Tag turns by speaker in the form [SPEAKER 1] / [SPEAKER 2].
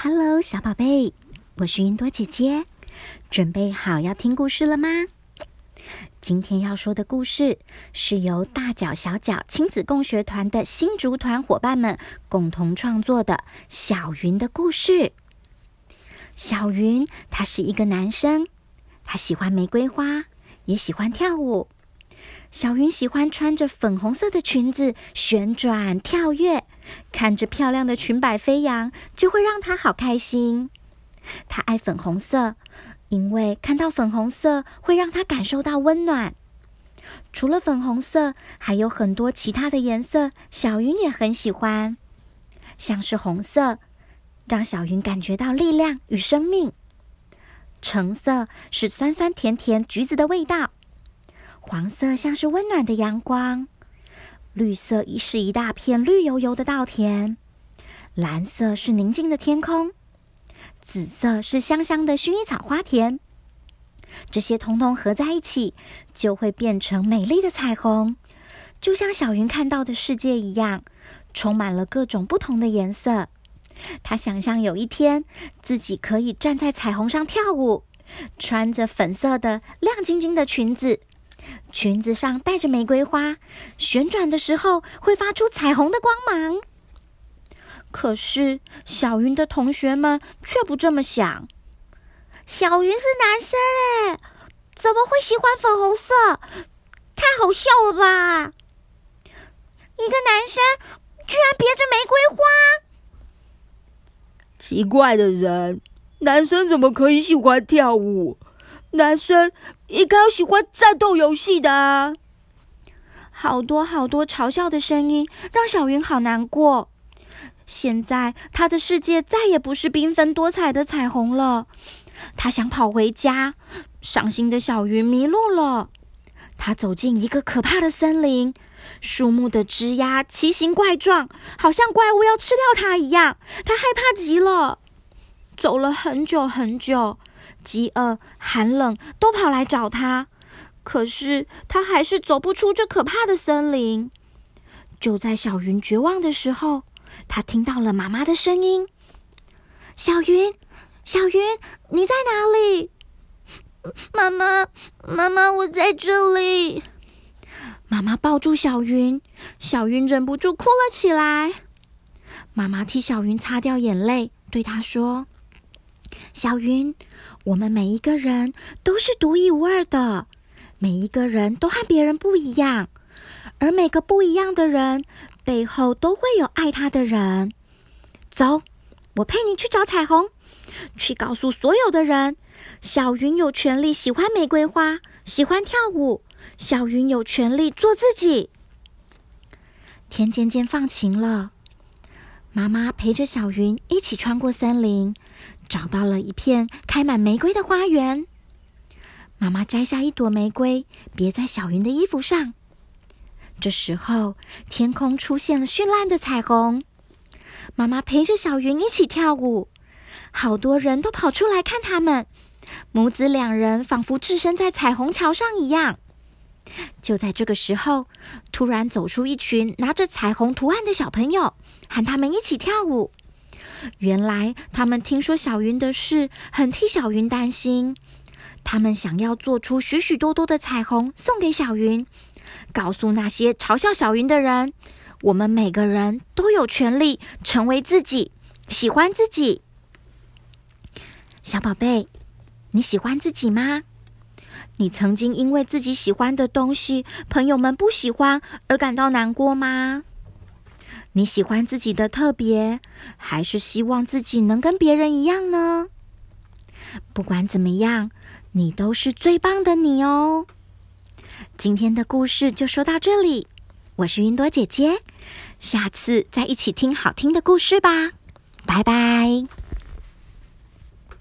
[SPEAKER 1] Hello，小宝贝，我是云朵姐姐，准备好要听故事了吗？今天要说的故事是由大脚小脚亲子共学团的新竹团伙伴们共同创作的《小云的故事》。小云他是一个男生，他喜欢玫瑰花，也喜欢跳舞。小云喜欢穿着粉红色的裙子旋转跳跃。看着漂亮的裙摆飞扬，就会让他好开心。他爱粉红色，因为看到粉红色会让他感受到温暖。除了粉红色，还有很多其他的颜色，小云也很喜欢。像是红色，让小云感觉到力量与生命；橙色是酸酸甜甜橘子的味道；黄色像是温暖的阳光。绿色是一大片绿油油的稻田，蓝色是宁静的天空，紫色是香香的薰衣草花田。这些通通合在一起，就会变成美丽的彩虹，就像小云看到的世界一样，充满了各种不同的颜色。他想象有一天自己可以站在彩虹上跳舞，穿着粉色的亮晶晶的裙子。裙子上带着玫瑰花，旋转的时候会发出彩虹的光芒。可是小云的同学们却不这么想。
[SPEAKER 2] 小云是男生哎，怎么会喜欢粉红色？太好笑了吧！一个男生居然别着玫瑰花，
[SPEAKER 3] 奇怪的人，男生怎么可以喜欢跳舞？男生应该喜欢战斗游戏的。
[SPEAKER 1] 好多好多嘲笑的声音，让小云好难过。现在他的世界再也不是缤纷多彩的彩虹了。他想跑回家，伤心的小云迷路了。他走进一个可怕的森林，树木的枝丫奇形怪状，好像怪物要吃掉他一样。他害怕极了，走了很久很久。饥饿、寒冷都跑来找他，可是他还是走不出这可怕的森林。就在小云绝望的时候，他听到了妈妈的声音：“
[SPEAKER 2] 小云，小云，你在哪里？”“妈妈，妈妈，我在这里。”
[SPEAKER 1] 妈妈抱住小云，小云忍不住哭了起来。妈妈替小云擦掉眼泪，对她说：“小云。”我们每一个人都是独一无二的，每一个人都和别人不一样，而每个不一样的人背后都会有爱他的人。走，我陪你去找彩虹，去告诉所有的人，小云有权利喜欢玫瑰花，喜欢跳舞。小云有权利做自己。天渐渐放晴了，妈妈陪着小云一起穿过森林。找到了一片开满玫瑰的花园，妈妈摘下一朵玫瑰，别在小云的衣服上。这时候，天空出现了绚烂的彩虹。妈妈陪着小云一起跳舞，好多人都跑出来看他们。母子两人仿佛置身在彩虹桥上一样。就在这个时候，突然走出一群拿着彩虹图案的小朋友，喊他们一起跳舞。原来他们听说小云的事，很替小云担心。他们想要做出许许多多的彩虹送给小云，告诉那些嘲笑小云的人：我们每个人都有权利成为自己，喜欢自己。小宝贝，你喜欢自己吗？你曾经因为自己喜欢的东西，朋友们不喜欢而感到难过吗？你喜欢自己的特别，还是希望自己能跟别人一样呢？不管怎么样，你都是最棒的你哦。今天的故事就说到这里，我是云朵姐姐，下次再一起听好听的故事吧，拜拜。